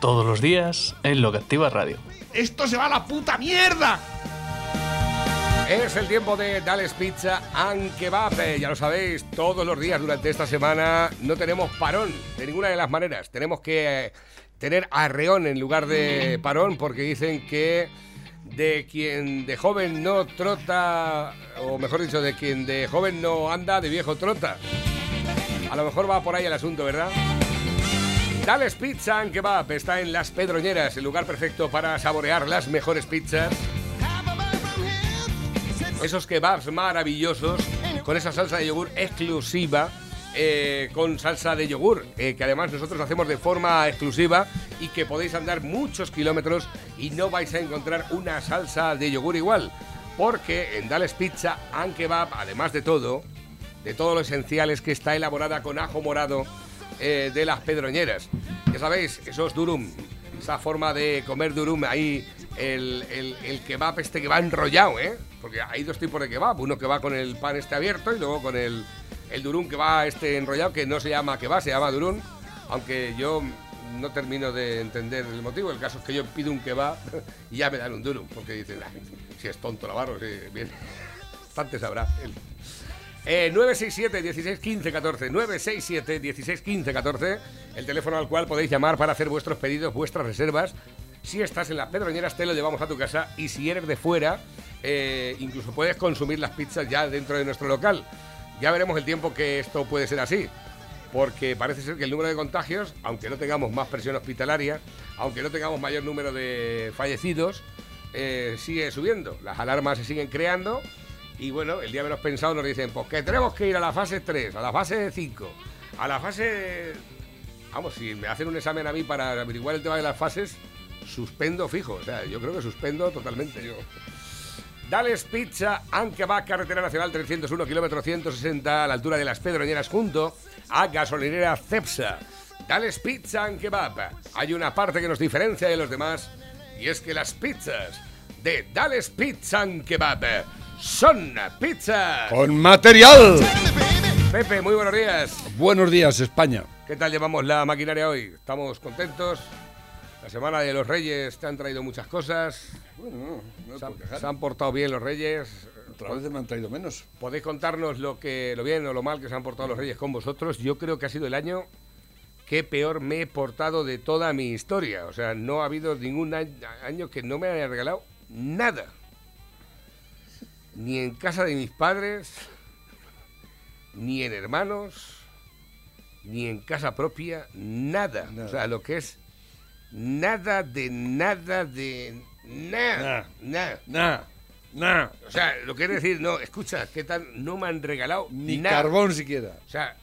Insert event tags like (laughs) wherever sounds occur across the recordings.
todos los días en Lo que Activa Radio. ¡Esto se va a la puta mierda! Es el tiempo de Dales Pizza and Kebab. Ya lo sabéis, todos los días durante esta semana no tenemos parón de ninguna de las maneras. Tenemos que eh, tener arreón en lugar de parón porque dicen que de quien de joven no trota, o mejor dicho, de quien de joven no anda, de viejo trota. A lo mejor va por ahí el asunto, ¿verdad? Dales Pizza and Kebab está en Las Pedroñeras, el lugar perfecto para saborear las mejores pizzas esos kebabs maravillosos con esa salsa de yogur exclusiva. eh, con salsa de yogur, eh, que además nosotros hacemos de forma exclusiva y que podéis andar muchos kilómetros y no vais a encontrar una salsa de yogur igual. Porque en Dales Pizza and Kebab, además de todo, de todo lo esencial es que está elaborada con ajo morado eh, de las pedroñeras. Ya sabéis, esos durum, esa forma de comer durum, ahí el, el, el kebab este que va enrollado, ¿eh? Porque hay dos tipos de kebab, uno que va con el pan este abierto y luego con el, el durum que va este enrollado, que no se llama kebab, se llama durum, aunque yo no termino de entender el motivo. El caso es que yo pido un kebab (laughs) y ya me dan un durum, porque dicen, "Ay, si es tonto Navarro, si bien, (laughs) bastante sabrá. Eh, 967 16 15 14 967 16 15 14 el teléfono al cual podéis llamar para hacer vuestros pedidos, vuestras reservas. Si estás en las Pedroñeras te lo llevamos a tu casa y si eres de fuera eh, incluso puedes consumir las pizzas ya dentro de nuestro local. Ya veremos el tiempo que esto puede ser así. Porque parece ser que el número de contagios, aunque no tengamos más presión hospitalaria, aunque no tengamos mayor número de fallecidos, eh, sigue subiendo. Las alarmas se siguen creando y bueno, el día menos pensado nos dicen, pues que tenemos que ir a la fase 3, a la fase 5, a la fase... Vamos, si me hacen un examen a mí para averiguar el tema de las fases, suspendo fijo. O sea, yo creo que suspendo totalmente. Yo. Dales Pizza, Ankebab, Carretera Nacional 301, kilómetro 160, a la altura de las Pedroñeras, junto a Gasolinera Cepsa. Dales Pizza, Ankebab. Hay una parte que nos diferencia de los demás, y es que las pizzas de Dales Pizza Ankebab son pizzas. Con material. Pepe, muy buenos días. Buenos días, España. ¿Qué tal llevamos la maquinaria hoy? ¿Estamos contentos? La semana de los Reyes te han traído muchas cosas. Bueno, no, Se han, se han portado bien los Reyes. Otra vez me han traído menos. ¿Podéis contarnos lo que lo bien o lo mal que se han portado los Reyes con vosotros? Yo creo que ha sido el año que peor me he portado de toda mi historia. O sea, no ha habido ningún año que no me haya regalado nada. Ni en casa de mis padres, ni en hermanos, ni en casa propia, nada. Nada. O sea, lo que es nada de nada de nada. Nada. Nah, nah. O sea, lo que es decir, no, escucha, ¿qué tal? No me han regalado Ni nada. carbón siquiera. O sea,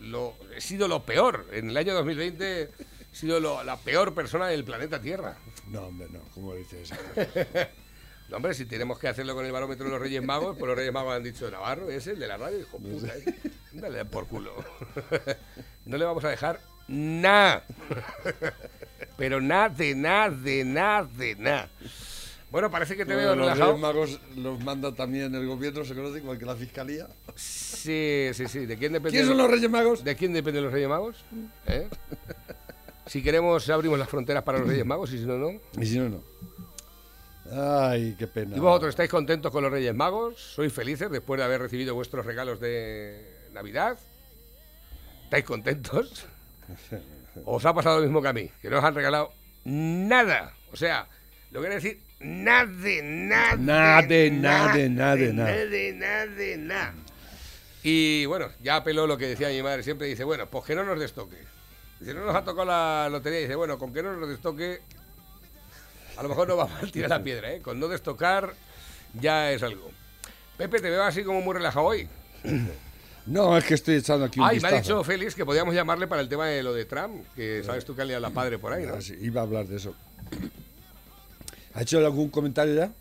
lo, he sido lo peor. En el año 2020 he sido lo- la peor persona del planeta Tierra. No, hombre, no. ¿Cómo dices? (laughs) No, hombre, si tenemos que hacerlo con el barómetro de los Reyes Magos, pues los Reyes Magos han dicho, Navarro, es el de la radio, hijo puta, ¿eh? Dale por culo. (laughs) No le vamos a dejar nada. (laughs) Pero nada, de nada, de nada, de nada. Bueno, parece que te veo los relajado. Reyes Magos los manda también el gobierno, se conoce igual que la fiscalía. Sí, sí, sí. ¿De quién depende? ¿Quién son los Reyes Magos? ¿De quién dependen los Reyes Magos? ¿Eh? (laughs) Si queremos, abrimos las fronteras para los Reyes Magos y si no, no. Y si no, no. Ay, qué pena. ¿Y vosotros estáis contentos con los Reyes Magos? ¿Sois felices después de haber recibido vuestros regalos de Navidad? ¿Estáis contentos? ¿O (laughs) ¿Os ha pasado lo mismo que a mí? Que no os han regalado nada. O sea, lo que quiere decir, nada, nada. Nada, nada, nada, nada. Nada, nada, nada. Y bueno, ya apeló lo que decía mi madre siempre. Dice, bueno, pues que no nos destoque. Si no nos ha tocado la lotería, dice, bueno, con que no nos destoque, a lo mejor no va mal tirar la piedra, ¿eh? Con no destocar ya es algo. Pepe, te veo así como muy relajado hoy. No, es que estoy echando aquí un Ay, me ha dicho Félix que podíamos llamarle para el tema de lo de Trump, que sabes tú que ha liado la padre por ahí, ¿no? Ah, sí, iba a hablar de eso. ¿Ha hecho algún comentario ya?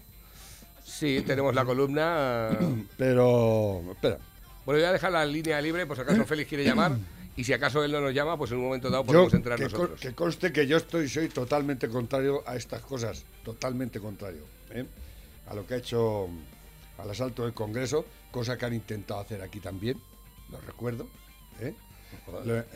Sí, tenemos la columna. (clears throat) Pero, espera. Bueno, voy a dejar la línea libre por si acaso Félix quiere llamar. Y si acaso él no nos llama, pues en un momento dado Yo, podemos entrar que, con- nosotros. que conste que yo estoy, soy totalmente contrario a estas cosas, totalmente contrario ¿eh? a lo que ha hecho al asalto del Congreso, cosa que han intentado hacer aquí también, lo recuerdo. ¿eh?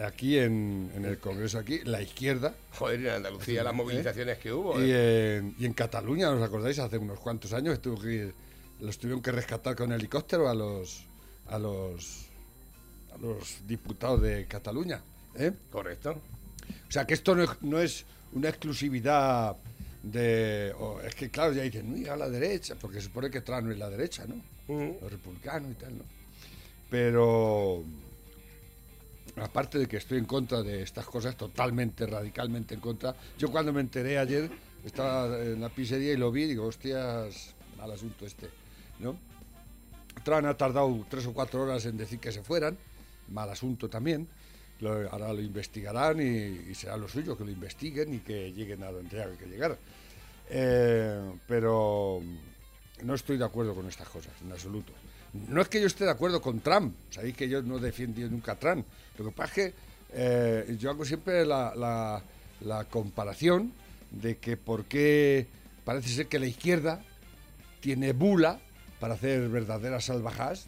Aquí en, en el Congreso, aquí, la izquierda, Joder, en Andalucía las movilizaciones que hubo. y ¿eh? en, y en Cataluña, ¿os acordáis? Hace unos cuantos años estuvo que los tuvieron que rescatar con helicóptero a los a los a los diputados de Cataluña. ¿eh? Correcto. O sea que esto no es, no es una exclusividad de. o es que, claro, ya dicen, no, a la derecha, porque se supone que Trump no es la derecha, ¿no? Ujú. Los republicanos y tal, ¿no? Pero. Aparte de que estoy en contra de estas cosas, totalmente, radicalmente en contra. Yo cuando me enteré ayer, estaba en la pizzería y lo vi, digo, hostias, mal asunto este, ¿no? Trump ha tardado tres o cuatro horas en decir que se fueran, mal asunto también. Lo- ahora lo investigarán y, y será lo suyo que lo investiguen y que lleguen a donde tengan que llegar. Eh, pero no estoy de acuerdo con estas cosas, en absoluto. No es que yo esté de acuerdo con Trump, sabéis que yo no he defendido nunca a Trump. Lo que pasa es que eh, yo hago siempre la, la- la comparación de que por qué parece ser que la izquierda tiene bula para hacer verdaderas salvajas,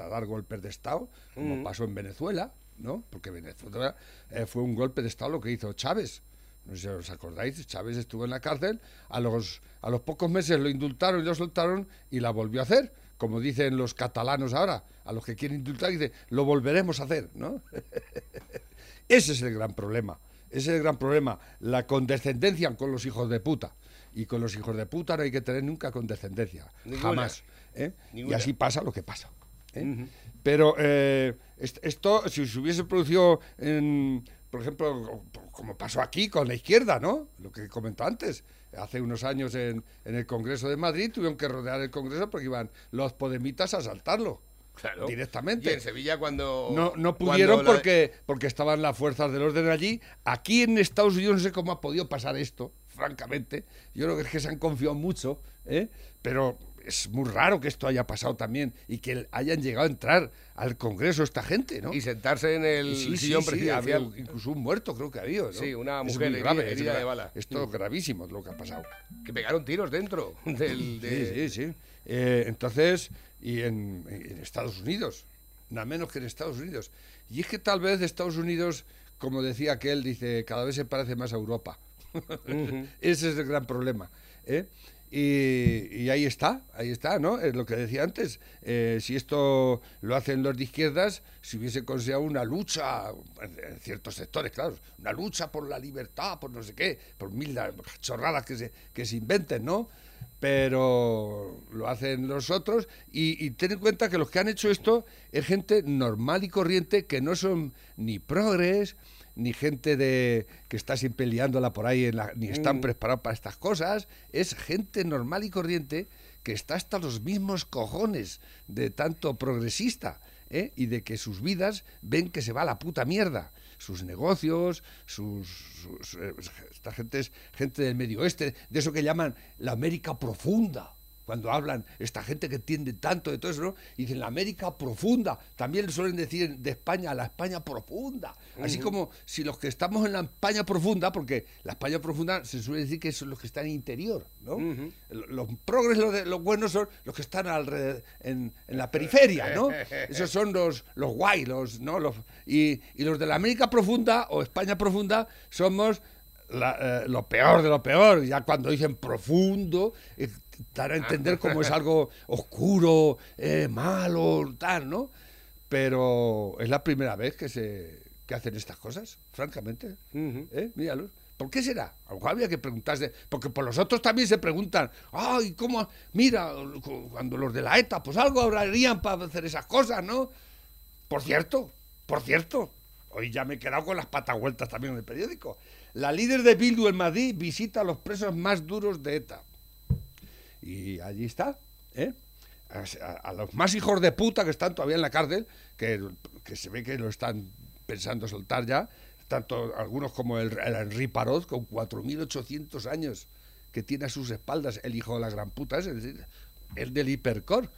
hasta dar golpes de Estado, como pasó en Venezuela, ¿no? Porque Venezuela eh, fue un golpe de Estado lo que hizo Chávez. No sé si os acordáis, Chávez estuvo en la cárcel, a los, a los pocos meses lo indultaron y lo soltaron y la volvió a hacer. Como dicen los catalanos ahora, a los que quieren indultar, dice, lo volveremos a hacer, ¿no? (laughs) Ese es el gran problema. Ese es el gran problema. La condescendencia con los hijos de puta. Y con los hijos de puta no hay que tener nunca condescendencia. Ninguna. Jamás. ¿eh? Y así pasa lo que pasa. ¿Eh? Pero eh, est- esto, si se hubiese producido, en, por ejemplo, como pasó aquí con la izquierda, ¿no? Lo que comentó antes. Hace unos años en, en el Congreso de Madrid tuvieron que rodear el Congreso porque iban los podemitas a asaltarlo. Claro. Directamente. Y en Sevilla cuando... No, no cuando pudieron la- porque, porque estaban las fuerzas del orden allí. Aquí en Estados Unidos no sé cómo ha podido pasar esto, francamente. Yo creo que es que se han confiado mucho, ¿eh? pero es muy raro que esto haya pasado también y que hayan llegado a entrar al Congreso esta gente, ¿no? Y sentarse en el sí, sí, sillón sí, presidencial. había incluso un muerto creo que ha habido. ¿no? Sí, una Es mujer heri- grave, es herida de bala. Esto es gravísimo lo que ha pasado. Que pegaron tiros dentro (laughs) del... de- Sí, sí, sí. Eh, entonces, y en, en Estados Unidos, nada menos que en Estados Unidos. Y es que tal vez Estados Unidos, como decía aquel, dice, cada vez se parece más a Europa. (laughs) Ese es el gran problema. ¿eh? Y, ahí está, ahí está, ¿no? Es lo que decía antes. eh, si esto lo hacen los de izquierdas, si hubiese considerado una lucha, en ciertos sectores, claro, una lucha por la libertad, por no sé qué, por mil chorradas que se, que se inventen, ¿no? Pero lo hacen los otros y, y ten en cuenta que los que han hecho esto es gente normal y corriente que no son ni progres, ni gente de que está siempre liándola por ahí, en la- ni están preparados para estas cosas. Es gente normal y corriente que está hasta los mismos cojones de tanto progresista ¿eh? y de que sus vidas ven que se va a la puta mierda. Sus negocios, sus, sus- eh, esta gente es gente del medio oeste, de eso que llaman la América profunda cuando hablan esta gente que entiende tanto de todo eso, ¿no? Y dicen la América profunda. También le suelen decir de España la España profunda. Así como si los que estamos en la España profunda, porque la España profunda se suele decir que son los que están en interior, ¿no? Los progres, los, de- los buenos son los que están alrededor, en, en la periferia, ¿no? (laughs) Esos son los, los guay, los, ¿no? Los, y, y los de la América profunda o España profunda somos la- eh, lo peor de lo peor. Ya cuando dicen profundo, eh, dar a (laughs) entender como es algo oscuro, eh, malo, tal, ¿no? Pero es la primera vez que se que hacen estas cosas, francamente. ¿Eh? Míralo. ¿Por qué será? A lo mejor había que preguntarse, porque por los otros también se preguntan, ay, ¿cómo? Mira, cuando los de la ETA, pues algo hablarían para hacer esas cosas, ¿no? Por cierto, por cierto, hoy ya me he quedado con las patavueltas también en el periódico. La líder de Bildu en Madrid visita a los presos más duros de ETA. Y allí está, ¿eh? A, los más hijos de puta que están todavía en la cárcel, que, que se ve que lo están pensando soltar ya, tanto algunos como el, el Henri Parot, con 4.800 años que tiene a sus espaldas el hijo de la gran puta, es decir, el del hipercore.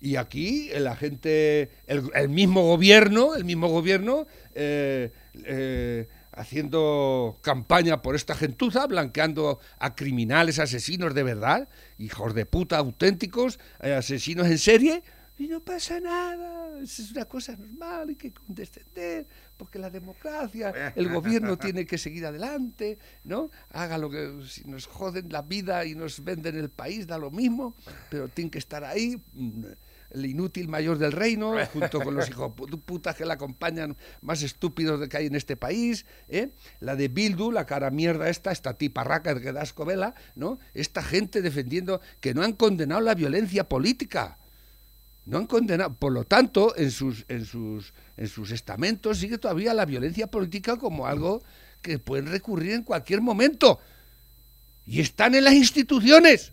Y aquí la gente, el, el mismo gobierno, el mismo gobierno, eh, eh, haciendo campaña por esta gentuza, blanqueando a criminales, asesinos de verdad, hijos de puta auténticos, eh, asesinos en serie, y no pasa nada, es una cosa normal, hay que condescender, porque la democracia, el gobierno (laughs) tiene que seguir adelante, ¿no? Haga lo que, si nos joden la vida y nos venden el país, da lo mismo, pero tiene que estar ahí, mm, el inútil mayor del reino, junto con los hijos putas que la acompañan más estúpidos de que hay en este país, ¿eh? la de Bildu, la cara mierda esta, esta tiparraca que da escobela, ¿no? Esta gente defendiendo que no han condenado la violencia política. No han condenado, por lo tanto, en sus, en sus, en sus estamentos sigue todavía la violencia política como algo que pueden recurrir en cualquier momento. Y están en las instituciones.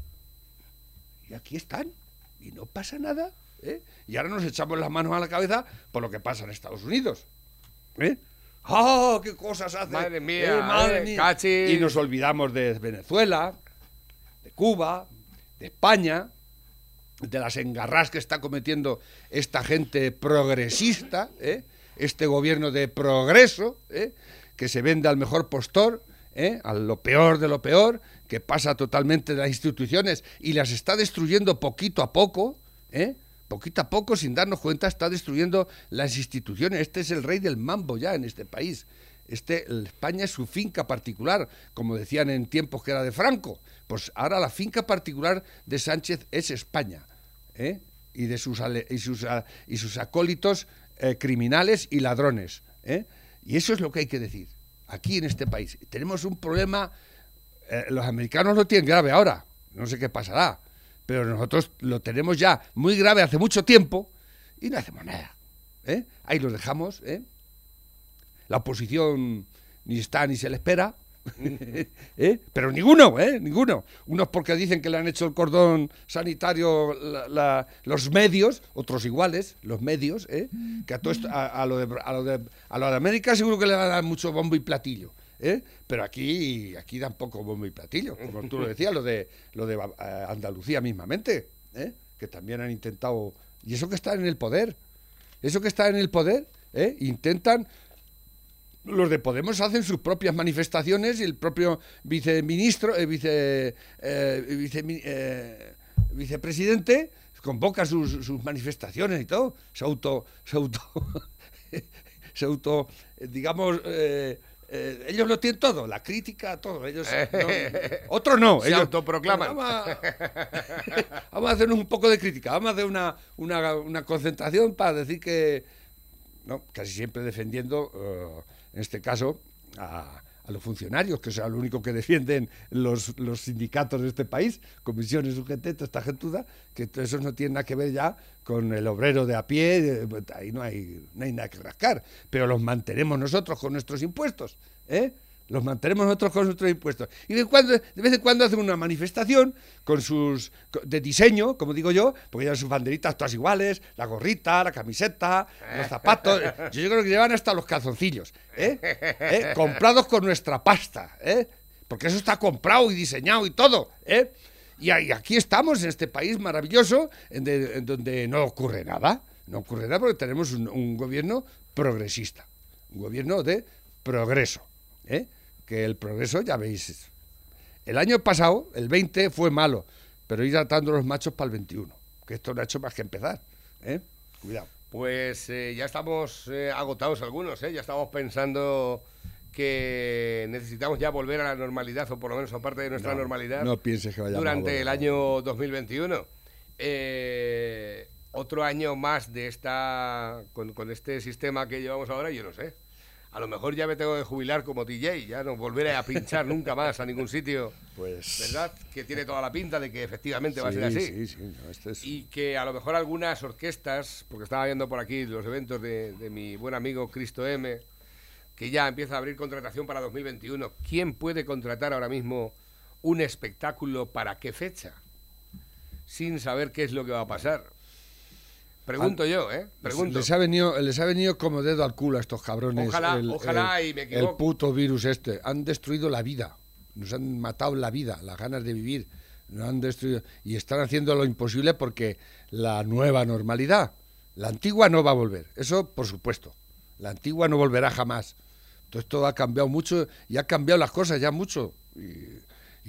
Y aquí están. Y no pasa nada. ¿Eh? Y ahora nos echamos las manos a la cabeza por lo que pasa en Estados Unidos. ¿eh? ¡Oh, qué cosas hace! Madre mía, Eh, madre eh, mía! cachis. Y nos olvidamos de Venezuela, de Cuba, de España, de las engarras que está cometiendo esta gente progresista, este gobierno de progreso, que se vende al mejor postor, ¿eh? a lo peor de lo peor, que pasa totalmente de las instituciones y las está destruyendo poquito a poco, ¿eh? Poquito a poco, sin darnos cuenta, está destruyendo las instituciones. Este es el rey del mambo ya en este país. Este, España es su finca particular, como decían en tiempos que era de Franco. Pues ahora la finca particular de Sánchez es España. ¿eh? Y de sus, y sus, a- y sus acólitos eh, criminales y ladrones. ¿eh? Y eso es lo que hay que decir. Aquí en este país. Tenemos un problema. eh, los americanos lo tienen grave ahora. No sé qué pasará. Pero nosotros lo tenemos ya muy grave hace mucho tiempo y no hacemos nada. ¿eh? Ahí lo dejamos. ¿eh? La oposición ni está ni se le espera. (laughs) ¿eh? Pero ninguno, ¿eh? ninguno. Unos porque dicen que le han hecho el cordón sanitario los medios, otros iguales, los medios, ¿eh? que a, lo de, a lo de América seguro que le van a dar mucho bombo y platillo. ¿Eh? Pero aquí, aquí dan poco bombo platillo, como tú lo decías, lo de, lo de eh, Andalucía mismamente, ¿eh? que también han intentado... Y eso que está en el poder, eso que está en el poder, ¿eh? intentan los de Podemos hacen sus propias manifestaciones y el propio viceministro, vice, eh, vicepresidente convoca sus, sus manifestaciones y todo. Se auto, se auto, (laughs) se auto, digamos, eh, ellos lo tienen todo, la crítica, todo. Ellos, (laughs) no, otros no. Se ellos, autoproclaman. Vamos a, (laughs) vamos a hacer un poco de crítica, vamos a hacer una, una, una concentración para decir que, no, casi siempre defendiendo, eh, en este caso, a, a los funcionarios, que es lo único que defienden los, los sindicatos de este país, comisiones UGT, toda esta gentuda, que eso no tiene nada que ver ya con el obrero de a pie, eh, ahí no hay, no hay nada que rascar, pero los mantenemos nosotros con nuestros impuestos, ¿eh? Los mantenemos nosotros con nuestros impuestos. Y de, cuando, de vez en cuando hacen una manifestación con sus de diseño, como digo yo, porque llevan sus banderitas todas iguales, la gorrita, la camiseta, los zapatos. Yo, (laughs) yo creo que llevan hasta los calzoncillos, ¿eh? ¿Eh? Comprados con nuestra pasta, ¿eh? Porque eso está comprado y diseñado y todo, ¿eh? Y, aquí estamos, en este país maravilloso, en, de- en donde no ocurre nada. No ocurre nada porque tenemos un, un gobierno progresista, un gobierno de progreso. ¿eh? Que el progreso, ya veis, el año pasado, el 20, fue malo, pero ir atando los machos para el 21, que esto no ha hecho más que empezar. ¿eh? Cuidado. Pues eh, ya estamos eh, agotados algunos, ¿eh? ya estamos pensando que necesitamos ya volver a la normalidad, o por lo menos a parte de nuestra No, normalidad, no pienses que durante el año 2021. Eh, otro año más de esta con, con este sistema que llevamos ahora, yo no sé. A lo mejor ya me tengo que jubilar como DJ, ya no volveré a pinchar nunca más a ningún sitio, (laughs) Pues. ¿verdad? Que tiene toda la pinta de que efectivamente va a ser así sí, sí, no, esto es- y que a lo mejor algunas orquestas, porque estaba viendo por aquí los eventos de, de mi buen amigo Cristo M, que ya empieza a abrir contratación para 2021. ¿Quién puede contratar ahora mismo un espectáculo para qué fecha? Sin saber qué es lo que va a pasar. Pregunto yo, ¿eh? Pregunto. Les ha, venido, les ha venido como dedo al culo a estos cabrones. Ojalá, ojalá y me El equivoco. puto virus este. Han destruido la vida. nos han matado la vida, las ganas de vivir, nos han destruido y están haciendo lo imposible porque la nueva normalidad, la antigua no va a volver, eso por supuesto, la antigua no volverá jamás. Entonces todo ha cambiado mucho y ha cambiado las cosas ya mucho. Y,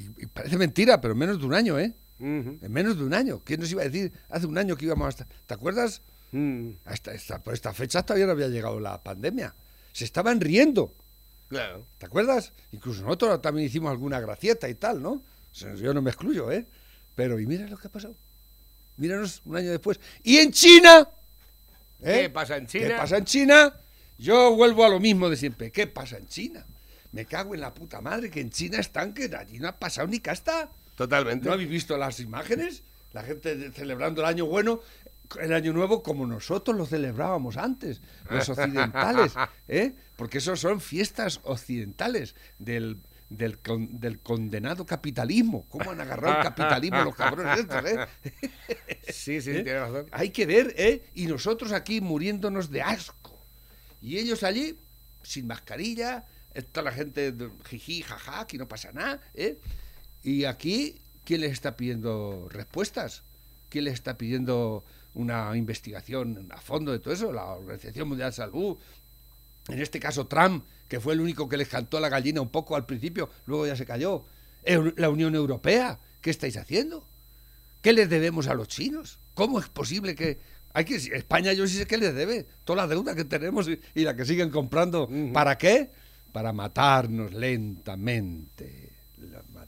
y- y parece mentira, pero en menos de un año, ¿eh? En menos de un año. ¿Quién nos iba a decir hace un año que íbamos hasta... ¿Te acuerdas? Hasta esta, por esta fecha todavía no había llegado la pandemia. Se estaban riendo. claro. ¿Te acuerdas? Incluso nosotros también hicimos alguna gracieta y tal, ¿no? Yo no me excluyo, ¿eh? Pero y mira lo que ha pasado. Míranos un año después. Y en China. ¿eh? ¿Qué pasa en China? ¿Qué pasa en China? Yo vuelvo a lo mismo de siempre. ¿Qué pasa en China? Me cago en la puta madre que en China están que allí no ha pasado ni casta. Totalmente. ¿No habéis visto las imágenes? La gente celebrando el año bueno, el año nuevo como nosotros lo celebrábamos antes, los occidentales, (laughs) ¿eh? Porque esos son fiestas occidentales del, del, con- del condenado capitalismo. ¿Cómo han agarrado el capitalismo los cabrones estos, eh? (laughs) Sí, sí, ¿Eh? tiene razón. Hay que ver, ¿eh? Y nosotros aquí muriéndonos de asco. Y ellos allí, sin mascarilla, está la gente jiji, jaja, aquí no pasa nada, ¿eh? Y aquí, ¿quién les está pidiendo respuestas? ¿Quién les está pidiendo una investigación a fondo de todo eso? La Organización Mundial de Salud, en este caso Trump, que fue el único que les cantó a la gallina un poco al principio, luego ya se cayó. La Unión Europea, ¿qué estáis haciendo? ¿Qué les debemos a los chinos? ¿Cómo es posible que... Hay que España yo sí sé que les debe toda la deuda que tenemos y, y la que siguen comprando. ¿Para qué? Para matarnos lentamente.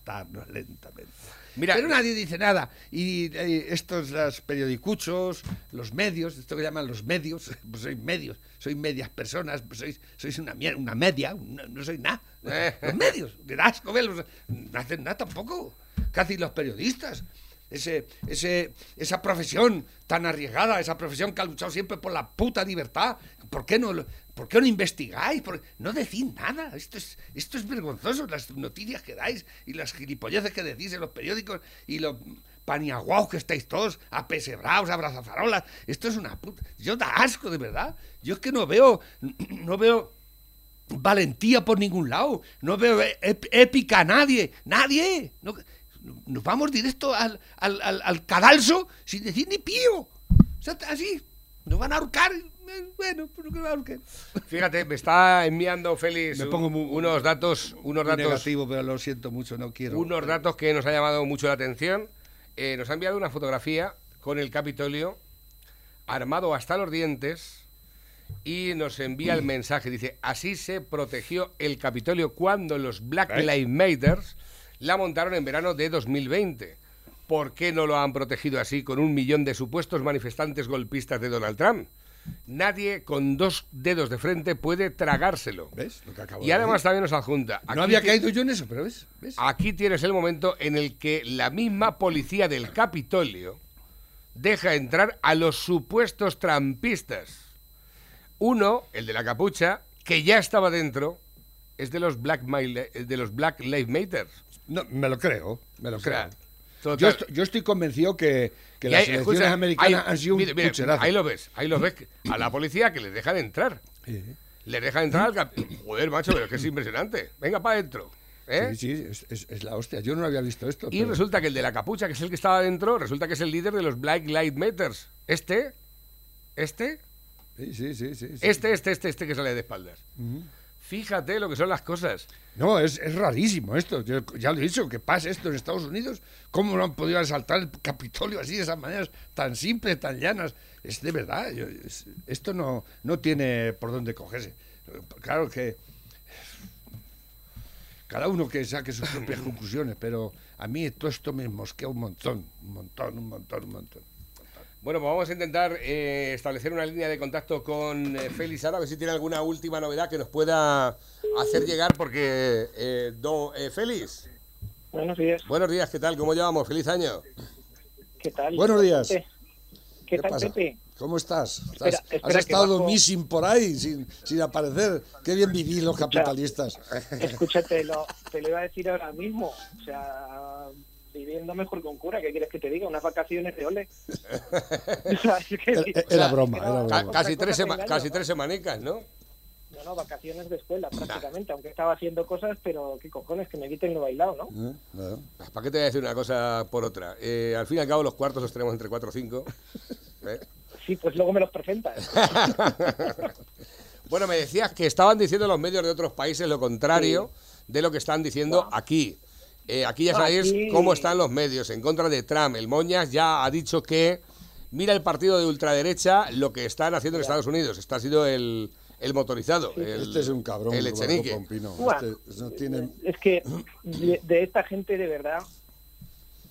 Matarnos lentamente. Mira, Pero nadie dice nada. Y eh, estos los periodicuchos, los medios, esto que llaman los medios, (laughs) pues sois medios, sois medias personas, pues sois, sois una, una media, una- no sois nada. Eh. Los medios, de asco verlos, no hacen nada tampoco. ¿Qué hacen los periodistas? Ese, ese, esa profesión tan arriesgada, esa profesión que ha luchado siempre por la puta libertad. ¿Por qué no, por qué no investigáis? ¿Por- no decís nada. Esto es, esto es vergonzoso, las noticias que dais y las gilipolleces que decís en los periódicos y los paniaguaos que estáis todos, apesebrados, abrazafarolas. Esto es una puta... Yo da asco, de verdad. Yo es que no veo... (clears throat) No veo valentía por ningún lado. No veo ép- épica a nadie. Nadie. No- nos vamos directo al, al, al- al cadalso sin decir ni pío. O sea, así. Nos van a ahorcar. Eh, Bueno, pues no que. Fíjate, me está enviando Félix Me pongo muy- unos datos, unos datos, negativo, pero lo siento mucho, no quiero. unos datos que nos ha llamado mucho la atención. Eh, nos ha enviado una fotografía con el Capitolio armado hasta los dientes y nos envía el mensaje. Dice, así se protegió el Capitolio cuando los Black ¿Eh? Lives Matter la montaron en verano de 2020. ¿Por qué no lo han protegido así con un millón de supuestos manifestantes golpistas de Donald Trump? Nadie con dos dedos de frente puede tragárselo. ¿Ves? Lo que acabo Y de además decir. también nos adjunta. No había ti- caído yo en eso, pero ¿ves? ¿Ves? Aquí tienes el momento en el que la misma policía del Capitolio deja entrar a los supuestos trampistas. Uno, el de la capucha, que ya estaba dentro, es de los Black, Mile- de los Black Lives Matter. No, me lo creo, me lo O sea, creo. Yo estoy, yo estoy convencido que, las elecciones escucha, americanas han sido un mire. Ahí lo ves, ahí lo ves. A la policía que les dejan entrar. Sí. Les dejan entrar al cap- Joder, macho, pero es que es impresionante. Venga para adentro. ¿eh? Sí, sí, es, es- es la hostia. Yo no había visto esto. Y pero- resulta que el de la capucha, que es el que estaba dentro, resulta que es el líder de los Black Lives Matters. Este, este, Sí, sí, sí, sí, este, este, este, este que sale de espaldas. Fíjate lo que son las cosas. No, es, es rarísimo esto. Yo ya lo he dicho, que pase esto en Estados Unidos. ¿Cómo no han podido asaltar el Capitolio así, de esas maneras tan simples, tan llanas? Es de verdad. yo- es- esto no, no tiene por dónde cogerse. Claro que cada uno que saque sus propias (laughs) conclusiones, pero a mí todo esto me mosquea un montón, un montón, un montón, un montón. Bueno, pues vamos a intentar eh, establecer una línea de contacto con eh, Félix ahora, a ver si tiene alguna última novedad que nos pueda hacer llegar, porque, eh, don eh, Félix, Buenos días. buenos días, ¿qué tal? ¿Cómo llevamos? ¡Feliz año! ¿Qué tal? Buenos días. ¿Qué, ¿Qué tal, pasa? Pepe? ¿Cómo estás? Espera, ¿Has, espera has estado bajo- missing por ahí sin, sin aparecer? Qué bien vivís los capitalistas. Escúchate, lo, te lo iba a decir ahora mismo. O sea, viviendo mejor con cura, ¿qué quieres que te diga? Unas vacaciones de ole. (laughs) (laughs) Era- broma, era broma. Casi, tres engaño, casi ¿no? tres semanicas, ¿no? No, No, vacaciones de escuela prácticamente, aunque estaba haciendo cosas, pero qué cojones, que me quiten lo bailado, ¿no? ¿Eh? Claro. ¿Para qué te voy a decir una cosa por otra? Eh, al fin y al cabo, los cuartos los tenemos entre 4 o 5. (laughs) ¿eh? Sí, pues luego me los presentas. Bueno, me decías que estaban diciendo los medios de otros países lo contrario de lo que están diciendo aquí. Eh, aquí ya sabéis Aquí- cómo están los medios en contra de Trump. El Moñas ya ha dicho que mira el partido de ultraderecha lo que están haciendo en Estados Unidos. Este ha sido el, el motorizado. el- Este es un cabrón. El Echenique. Este no tiene... Es que de, de esta gente de verdad,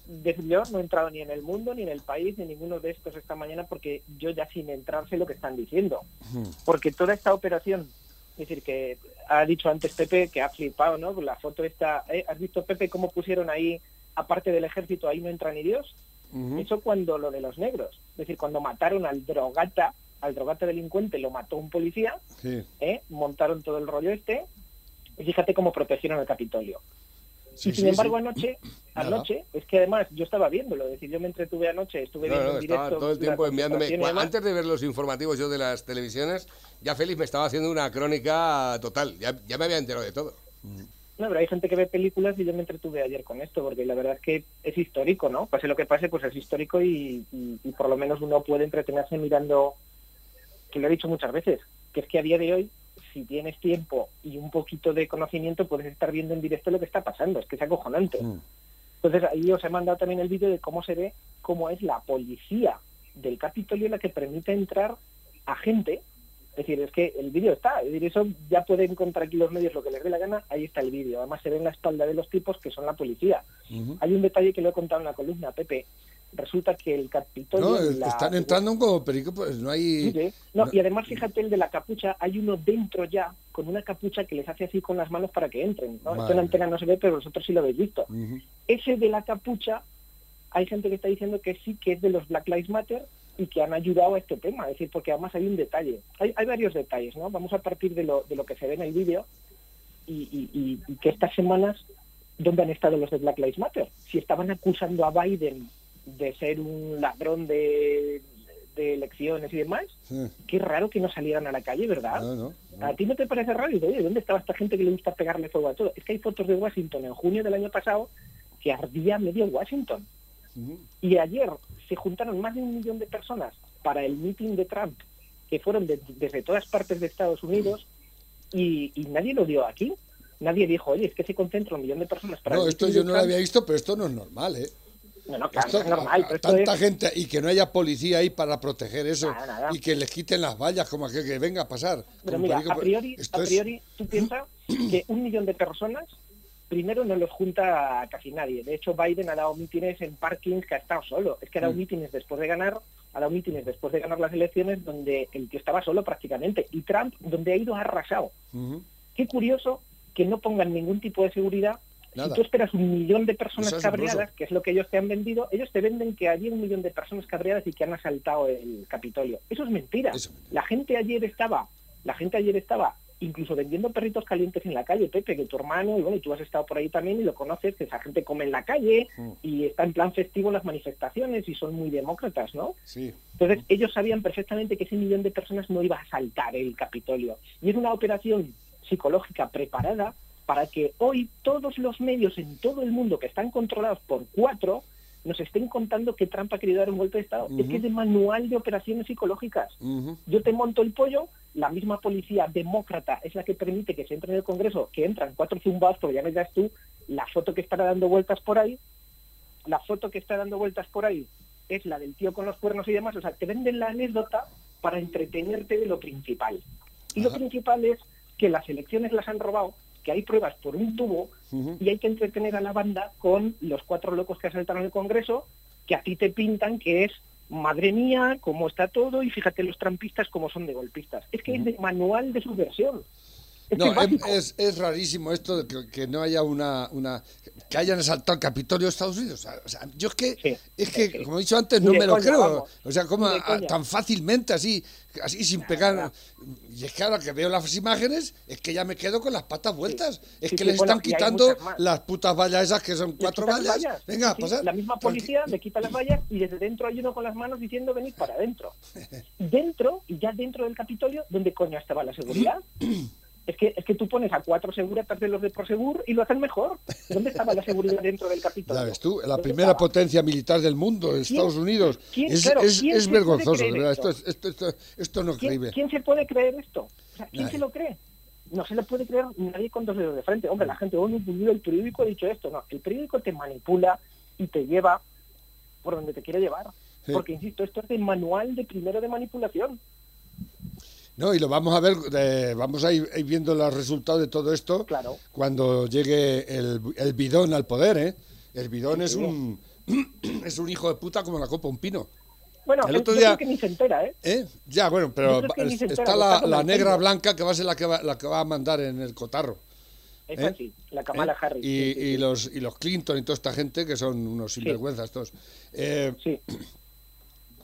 de- yo no he entrado ni en el mundo, ni en el país, ni en ninguno de estos esta mañana, porque yo ya sin entrar sé lo que están diciendo. Porque toda esta operación, es decir, que ha dicho antes Pepe que ha flipado, ¿no? La foto esta, ¿eh? ¿has visto Pepe cómo pusieron ahí, aparte del ejército, ahí no entra ni Dios? Eso cuando lo de los negros, es decir, cuando mataron al drogata, al drogata delincuente, lo mató un policía, Sí. ¿eh? montaron todo el rollo este, y fíjate cómo protegieron el Capitolio. Sí, y sin sí, embargo, sí. anoche, anoche, es que además yo estaba viéndolo, es decir, yo me entretuve anoche, estuve No, viendo no, en directo todo el tiempo enviándome. Antes de ver los informativos yo de las televisiones, ya Félix me estaba haciendo una crónica total. Ya, ya me había enterado de todo. No, pero hay gente que ve películas y yo me entretuve ayer con esto, porque la verdad es que es histórico, ¿no? Pase lo que pase, pues es histórico y, y- y por lo menos uno puede entretenerse mirando, que lo he dicho muchas veces, que es que a día de hoy, si tienes tiempo y un poquito de conocimiento, puedes estar viendo en directo lo que está pasando, es que es acojonante. Entonces ahí os he mandado también el vídeo de cómo se ve cómo es la policía del Capitolio la que permite entrar a gente. Es decir, es que el vídeo está, es decir, eso ya pueden encontrar aquí los medios lo que les dé la gana, ahí está el vídeo. Además se ve en la espalda de los tipos que son la policía. Hay un detalle que lo he contado en la columna, Pepe. Resulta que el Capitolio... No, la- están entrando como perico, pues no hay... Sí. No, y además, fíjate el de la capucha, hay uno dentro ya, con una capucha que les hace así con las manos para que entren. ¿no? Esto en la antena no se ve, pero vosotros sí lo habéis visto. Ujú. Ese de la capucha, hay gente que está diciendo que sí, que es de los Black Lives Matter y que han ayudado a este tema. Es decir, porque además hay un detalle. Hay, hay varios detalles, ¿no? Vamos a partir de lo, de lo que se ve en el vídeo y, y- y- y que estas semanas, ¿dónde han estado los de Black Lives Matter? Si estaban acusando a Biden de ser un ladrón de, de elecciones y demás, Sí. qué raro que no salieran a la calle, ¿verdad? No, no, no. ¿A ti no te parece raro? Y oye, ¿dónde estaba esta gente que le gusta pegarle fuego a todo? Es que hay fotos de Washington en junio del año pasado que ardía medio Washington. Y ayer se juntaron más de un millón de personas para el meeting de Trump, que fueron de- desde todas partes de Estados Unidos, y, y nadie lo dio aquí. Nadie dijo, oye, es que se concentra un millón de personas para No, esto yo no lo Trump". había visto, pero esto no es normal, ¿eh? No, no, claro, Esto, es normal, pero esto tanta es- gente y que no haya policía ahí para proteger eso Nada, nada. y que les quiten las vallas como que venga a pasar. Pero mira, perico, a priori, a es- priori tú piensas que un millón de personas, primero no los junta casi nadie. De hecho, Biden ha dado mítines en parkings que ha estado solo. Es que ha dado Mm. mítines después de ganar, ha dado mítines después de ganar las elecciones donde el tío estaba solo prácticamente. Y Trump, donde ha ido, ha arrasado. Qué curioso que no pongan ningún tipo de seguridad. Nada. Si tú esperas un millón de personas es cabreadas, que es lo que ellos te han vendido, ellos te venden que había un millón de personas cabreadas y que han asaltado el Capitolio. Eso es mentira. Eso es mentira. La gente ayer estaba, la gente ayer estaba incluso vendiendo perritos calientes en la calle, Pepe, que tu hermano, y bueno, y tú has estado por ahí también y lo conoces, que esa gente come en la calle Mm. y está en plan festivo en las manifestaciones y son muy demócratas, ¿no? Sí. Entonces, ellos sabían perfectamente que ese millón de personas no iba a asaltar el Capitolio. Y es una operación psicológica preparada para que hoy todos los medios en todo el mundo que están controlados por cuatro nos estén contando que Trump ha querido dar un golpe de Estado. Es que es de manual de operaciones psicológicas. Yo te monto el pollo, la misma policía demócrata es la que permite que se entre en el Congreso, que entran cuatro zumbados, porque ya me das tú la foto que estará dando vueltas por ahí, la foto que está dando vueltas por ahí es la del tío con los cuernos y demás, o sea, te venden la anécdota para entretenerte de lo principal. Y lo principal es que las elecciones las han robado, que hay pruebas por un tubo y hay que entretener a la banda con los cuatro locos que asaltaron el Congreso, que a ti te pintan que es, madre mía, cómo está todo, y fíjate los trampistas cómo son de golpistas. Es que es de manual de subversión. (laughs) No, es básico. es, es, rarísimo esto de que, que no haya una, una... que hayan asaltado el Capitolio de Estados Unidos. O sea, yo es que, Sí, es que sí. como he dicho antes, no me lo coña, creo. vamos. O sea, como a- tan fácilmente así, así sin pegar... nada. Y es que ahora que veo las imágenes, es que ya me quedo con las patas vueltas. Es que les bueno, están quitando las putas vallas esas que son cuatro vallas. Venga, pasar. La misma policía le quita las vallas y desde dentro hay uno con las manos diciendo venid para adentro. (laughs) Dentro, y ya dentro del Capitolio, ¿dónde coño estaba la seguridad? (clears throat) Es que, es que tú pones a cuatro seguratas de los de Prosegur y lo hacen mejor. ¿Dónde estaba la seguridad dentro del Capitolio? Ya ves tú, la ¿Dónde primera estaba? potencia militar del mundo, ¿Quién- Estados Unidos. es claro, vergonzoso, de verdad. esto? Esto, es- esto, esto, no es ¿Quién, creíble. quién se puede creer esto? O sea, ¿quién se lo cree? No se lo puede creer nadie con dos dedos de frente. Hombre, la gente, pues el periódico ha dicho esto. No, el periódico te manipula y te lleva por donde te quiere llevar. Sí. Porque, insisto, esto es de manual de primero de manipulación. No, y lo vamos a ver, eh, vamos a ir, viendo los resultados de todo esto Claro. cuando llegue el, el bidón al poder, ¿eh? El bidón es un (clears throat) es un hijo de puta como la copa un pino. Bueno, El otro yo día- creo que ni se entera, ¿eh? ¿Eh? Ya, bueno, pero entera, está la, negra blanca que va a ser la que va, la que va a mandar en el cotarro. Es ¿eh? así, la Kamala ¿eh? Harris. Y, sí, sí, y sí. los, y los Clinton y toda esta gente que son unos sinvergüenzas todos. Eh, Sí, (clears throat)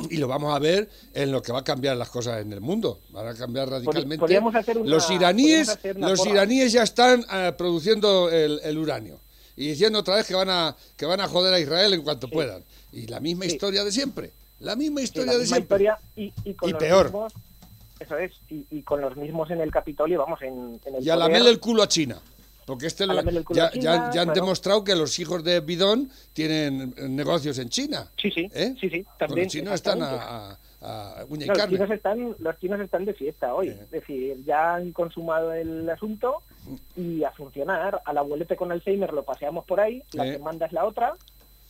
y lo vamos a ver en lo que va a cambiar las cosas en el mundo. Van a cambiar radicalmente. podríamos hacer una- los iraníes, hacer los porra. iraníes ya están eh, produciendo el, el uranio y diciendo otra vez que van a que van a joder a Israel en cuanto puedan. Y la misma Sí. historia de siempre. La misma sí, historia de siempre. historia y, y con Y los peor. mismos... Eso es, y, y con los mismos en el Capitolio, vamos, en, en el Y a lamerle el culo a China. Porque este lo- ya, ya- ya han demostrado que los hijos de Bidón tienen eh, negocios en China. Sí, sí, ¿eh? sí, sí, también, Los chinos están a, a- a uña y No, los, carne. chinos están, los chinos están de fiesta hoy. Es decir, ya han consumado el asunto y a funcionar. Al abuelete con Alzheimer lo paseamos por ahí. La Sí. que manda es la otra.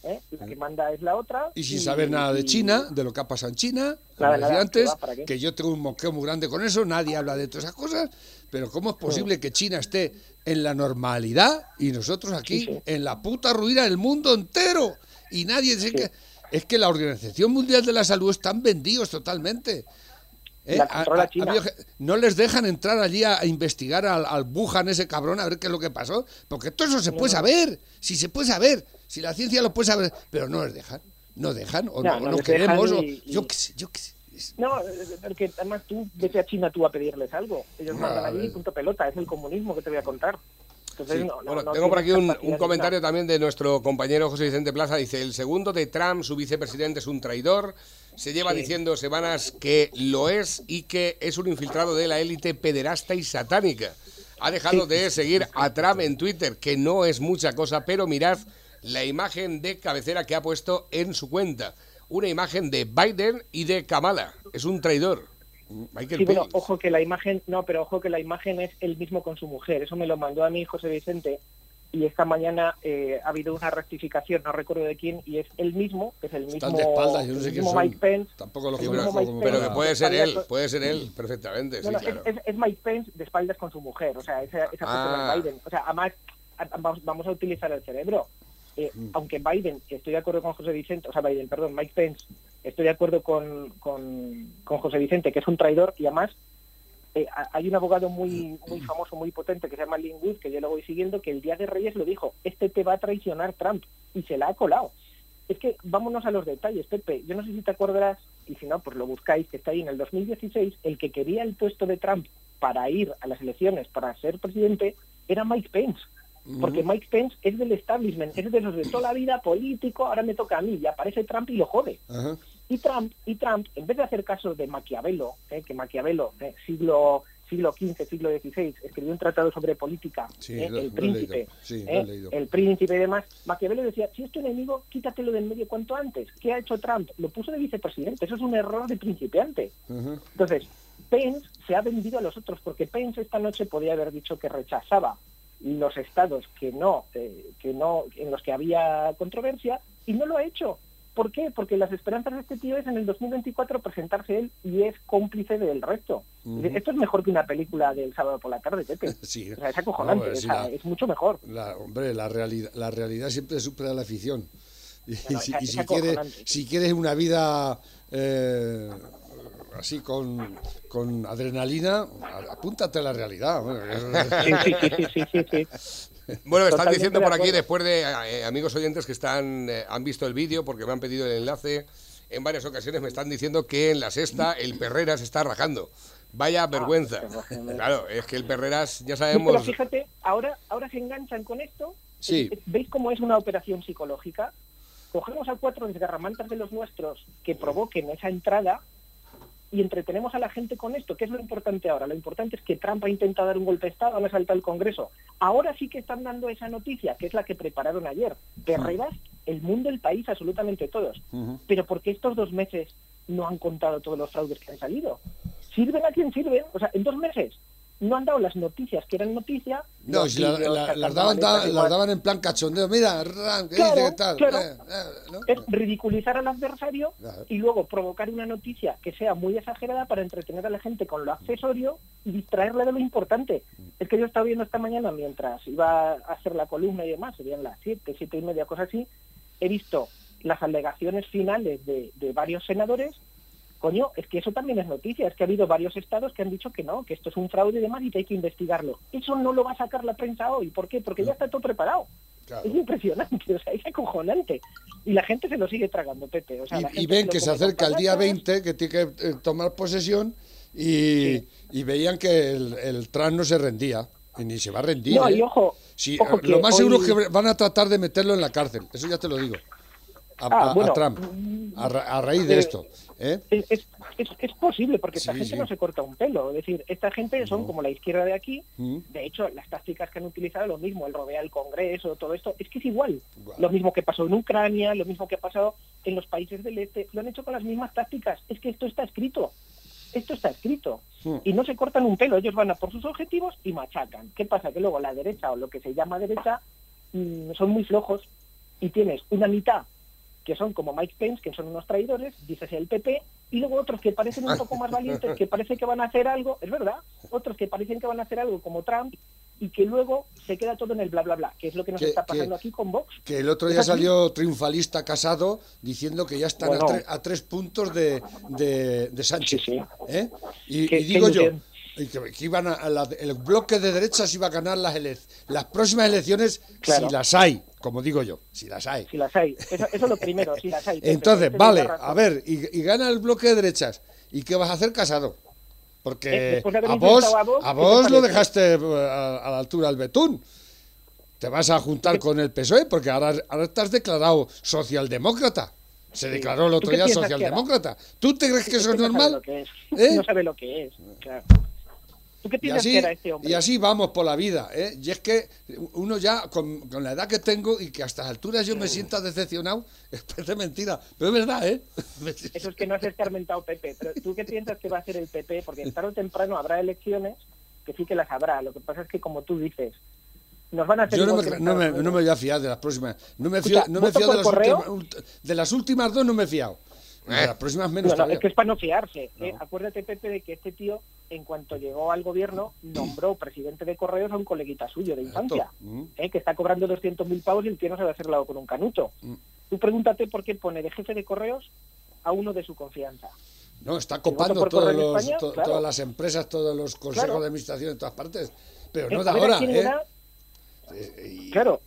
¿Eh? La que manda es la otra. Y sin saber nada de China, de lo que ha pasado en China, como Nada, antes, que yo tengo un moqueo muy grande con eso, nadie habla de todas esas cosas, pero ¿cómo es posible que China esté en la normalidad y nosotros aquí Sí, sí. en la puta ruina del mundo entero? Y nadie dice que... Es que la Organización Mundial de la Salud están vendidos totalmente. ¿Eh? La controla China. no les dejan entrar allí a, a investigar al, al Wuhan ese cabrón a ver qué es lo que pasó, porque todo eso se puede saber, si se puede saber, si la ciencia lo puede saber, pero no les dejan, no dejan, o No, no, no no les queremos, o yo qué sé, yo qué sé. Es- No, porque además tú vete a China tú a pedirles algo. Ellos No, mandan allí, punto pelota. Es el comunismo que te voy a contar. Entonces, Sí. no, no- Bueno, no tengo por aquí un, comentario también de nuestro compañero José Vicente Plaza. Dice, el segundo de Trump, su vicepresidente, es un traidor. Se lleva Sí. diciendo semanas que lo es y que es un infiltrado de la élite pederasta y satánica. Ha dejado de seguir a Trump en Twitter, que no es mucha cosa, pero mirad la imagen de cabecera que ha puesto en su cuenta. Una imagen de Biden y de Kamala. Es un traidor. Michael Sí, bueno, ojo que la imagen, no, pero ojo que la imagen es el mismo con su mujer. Eso me lo mandó a mí José Vicente y esta mañana eh, ha habido una rectificación, no recuerdo de quién, y es el mismo, es el mismo, Están de espaldas, yo no el sé quién mismo son. Mike Pence. Tampoco lo conozco pero, como que puede ser él, puede ser él, perfectamente. No, sí, no, claro. es, es- es Mike Pence de espaldas con su mujer, o sea, esa, esa foto Ah. de Biden. O sea, además, vamos a utilizar el cerebro. Eh, Mm. Aunque Biden, estoy de acuerdo con José Vicente, o sea, Biden, perdón, Mike Pence, estoy de acuerdo con, con, con José Vicente, que es un traidor, y además eh, ha- hay un abogado muy muy famoso, muy potente, que se llama Lin Wood, que yo lo voy siguiendo, que el día de Reyes lo dijo, este te va a traicionar Trump, y se la ha colado. Es que vámonos a los detalles, Pepe. Yo no sé si te acordarás, y si no, pues lo buscáis, que está ahí en el 2016, el que quería el puesto de Trump para ir a las elecciones, para ser presidente, era Mike Pence. Porque Mike Pence es del establishment, es de los de toda la vida político, ahora me toca a mí, y aparece Trump y lo jode. Ajá. Y Trump, y Trump, en vez de hacer caso de Maquiavelo, eh, que Maquiavelo, eh, siglo siglo XV, siglo XVI, escribió un tratado sobre política, Sí, eh, lo- el príncipe. Sí, eh, el príncipe y demás, Maquiavelo decía, si es tu enemigo, quítatelo del medio cuanto antes. ¿Qué ha hecho Trump? Lo puso de vicepresidente, eso es un error de principiante. Ajá. Entonces, Pence se ha vendido a los otros, porque Pence esta noche podía haber dicho que rechazaba los estados que no, eh, que no, en los que había controversia, y no lo ha hecho. ¿Por qué? Porque las esperanzas de este tío es en el 2024 presentarse él y es cómplice del resto. Esto es mejor que una película del sábado por la tarde, Pepe. (laughs) Sí. O sea, es acojonante, No, sí, o sea, la- es mucho mejor. La, hombre, la realidad, la realidad siempre supera la ficción. (laughs) Y, Bueno, si, es- y es si quieres, si quieres una vida eh, así con, con adrenalina, apúntate a la realidad. (laughs) Sí, sí, sí, sí. Bueno, me están diciendo por aquí, después de eh, amigos oyentes que están eh, han visto el vídeo, porque me han pedido el enlace en varias ocasiones, me están diciendo que en la sexta el Perreras está rajando. Vaya vergüenza. qué guay. Claro, es que el Perreras, ya Sí, pero sabemos... fíjate, ahora, ahora se enganchan con esto. Sí. Eh, ¿Veis cómo es una operación psicológica? Cogemos a cuatro desgarramantes de los nuestros que provoquen esa entrada y entretenemos a la gente con esto. ¿Qué es lo importante ahora? Lo importante es que Trump ha intentado dar un golpe de Estado, han asaltado el Congreso. Ahora sí que están dando esa noticia, que es la que prepararon ayer. Perreras, el mundo, el país, absolutamente todos. Pero ¿por qué estos dos meses no han contado todos los fraudes que han salido? ¿Sirven a quien sirven? O sea, en dos meses no han dado las noticias que eran noticia. No, si la- las daban, las daban en plan cachondeo. Mira, ran, ¿qué Claro, dice que tal? claro. Eh, eh, ¿no? Es ridiculizar al adversario Claro. y luego provocar una noticia que sea muy exagerada para entretener a la gente con lo accesorio y distraerle de lo importante. Es que yo estaba viendo esta mañana mientras iba a hacer la columna y demás, serían las siete, siete y media, cosas así, he visto las alegaciones finales de, de varios senadores. Coño, es que eso también es noticia, es que ha habido varios estados que han dicho que no, que esto es un fraude y demás y que hay que investigarlo. Eso no lo va a sacar la prensa hoy. ¿Por qué? Porque ya está todo preparado. Claro. Es impresionante, (laughs) o sea, es acojonante. Y la gente se lo sigue tragando, Pepe. O sea, Y, ven que se acerca el día patatas. 20, que tiene que eh, tomar posesión, y, y veían que el, el Trump no se rendía, y ni se va a rendir. No, ¿eh? y ojo, Sí, ojo eh, lo más hoy- seguro es que van a tratar de meterlo en la cárcel, eso ya te lo digo. A, Ah, a- a bueno, Trump, a, ra- a raíz de eh, esto. ¿eh? Es, es, posible, porque esta gente sí. no se corta un pelo. Es decir, esta gente son como la izquierda de aquí. Mm. De hecho, las tácticas que han utilizado, lo mismo, el rodear el Congreso, todo esto, es que es igual. Igual. Lo mismo que pasó en Ucrania, lo mismo que ha pasado en los países del este, lo han hecho con las mismas tácticas. Es que esto está escrito. Esto está escrito. Mm. Y no se cortan un pelo. Ellos van a por sus objetivos y machacan. ¿Qué pasa? Que luego la derecha o lo que se llama derecha mm, son muy flojos y tienes una mitad que son como Mike Pence, que son unos traidores, dices el PP, y luego otros que parecen un poco más valientes, que parece que van a hacer algo, es verdad, otros que parecen que van a hacer algo como Trump, y que luego se queda todo en el bla bla bla, que es lo que nos Que- está pasando que- aquí con Vox. Que el otro ¿Es día salió triunfalista casado diciendo que ya están a, tre- a tres puntos de, de, de Sánchez. Sí, sí. ¿eh? Y, digo yo, que, iban a, a la- el bloque de derechas iba a ganar las, las próximas elecciones Claro. si las hay, como digo yo, si las hay. Si las hay. Eso, eso es lo primero, si las hay. Entonces, vale, a ver, y, y gana el bloque de derechas. ¿Y qué vas a hacer casado? Eh, Porque después de a vos, a Vox, a ¿qué te vos lo dejaste eh, a, a la altura del betún. Te vas a juntar con el PSOE porque ahora, ahora estás declarado socialdemócrata. Se declaró el ¿Tú otro día socialdemócrata. ¿Tú te crees que Es eso es que no sabe normal? lo que es. ¿Eh? No sabe lo que es. Claro. ¿Tú qué piensas así, que era este hombre? y así vamos por la vida. ¿eh? Y es que uno ya, con, con la edad que tengo y que a estas alturas yo me sienta decepcionado, (laughs) es parece mentira, pero es verdad, ¿eh? (laughs) Eso es que no has escarmentado Pepe. Pero ¿tú qué piensas que va a hacer el PP? Porque tarde o temprano habrá elecciones, que sí que las habrá. Lo que pasa es que, como tú dices, nos van a hacer Yo no me, no, me, no me voy a fiar de las próximas. No me fío, no me ¿voto fío de, las últimas, de las últimas dos, no me he fiado. De las próximas menos No, no, todavía. es que es para no fiarse. No. Eh, acuérdate, Pepe, de que este tío, en cuanto llegó al gobierno, nombró presidente de correos a un coleguita suyo de infancia, Mm. eh, que está cobrando 200.000 pavos y el tío no sabe hacerlo con un canuto. Mm. Tú pregúntate por qué pone de jefe de correos a uno de su confianza. No, está copando por todos correo en los- España, to- claro. todas las empresas, todos los consejos Claro. de administración en todas partes. Pero Eh, no de a a ahora, ¿eh? da- Eh, Claro,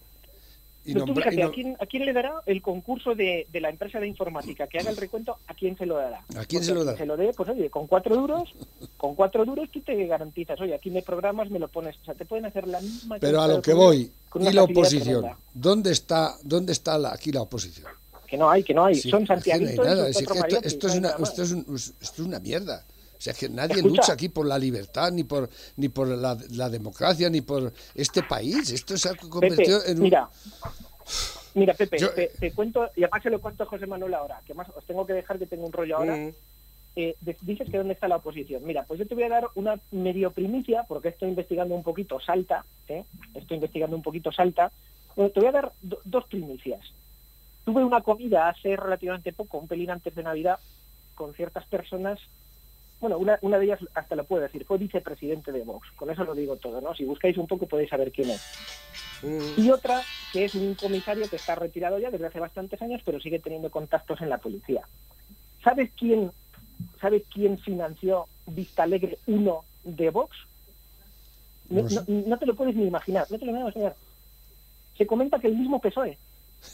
y Pero tú nombra- y fíjate, no- ¿a, quién, ¿a quién le dará el concurso de, de la empresa de informática? Que haga el recuento, ¿a quién se lo dará? ¿A quién se lo dará? Se lo dé, pues oye, con cuatro duros, con cuatro duros tú te garantizas, oye, aquí me programas, me lo pones, o sea, te pueden hacer la misma... Pero a lo que voy, con y la oposición, tremenda. ¿dónde está, dónde está la- aquí la oposición? Que no hay, que no hay, Sí, son no santiaguitos esto, es no una, esto, es un- esto es una mierda. O sea, que nadie lucha aquí por la libertad, ni por ni por la, la democracia, ni por este país. Esto se ha Pepe, convertido en un... mira, mira, Pepe, Yo- te, te cuento, y además se lo cuento a José Manuel ahora, que más os tengo que dejar que tengo un rollo ahora. Mm. eh, dices que dónde está la oposición. Mira, pues yo te voy a dar una medio primicia, porque estoy investigando un poquito Salta, ¿eh? estoy investigando un poquito Salta. Bueno, te voy a dar do- dos primicias. Tuve una comida hace relativamente poco, un pelín antes de Navidad, con ciertas personas. Bueno, una, una de ellas hasta lo puedo decir, fue vicepresidente de Vox. Con eso lo digo todo, ¿no? Si buscáis un poco podéis saber quién es. Mm. Y otra que es un comisario que está retirado ya desde hace bastantes años, pero sigue teniendo contactos en la policía. ¿Sabes quién, ¿sabes quién financió Vista Alegre 1 de Vox? No te lo puedes ni imaginar, no te lo puedes imaginar. Se comenta que el mismo PSOE,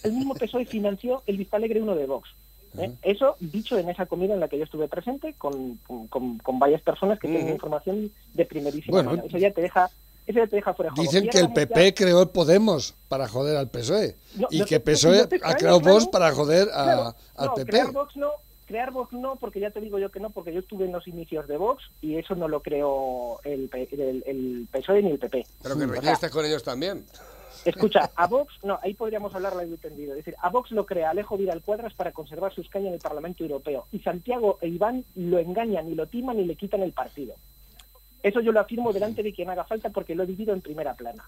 el mismo PSOE financió el Vista Alegre 1 de Vox. ¿Eh? Eso dicho en esa comida en la que yo estuve presente con, con- varias personas que tienen información de primerísima Bueno, mano. Eso ya te deja, eso ya te deja fuera de juego. Dicen que el ya- PP creó el Podemos para joder al PSOE. No, y no que PSOE no ha extraña, creado claro. Vox para joder a- Claro, al no, PP. crear Vox no, crear Vox no, porque ya te digo yo que no, porque yo estuve en los inicios de Vox y eso no lo creó el, P- el, el PSOE ni el PP. Pero que O sea, reñiste con ellos también. Escucha, a Vox, no, ahí podríamos hablar largo y tendido. Es decir, a Vox lo crea Alejo Vidal Cuadras para conservar su escaño en el Parlamento Europeo. Y Santiago e Iván lo engañan, ni lo timan, ni le quitan el partido. Eso yo lo afirmo delante de quien haga falta porque lo he vivido en primera plana.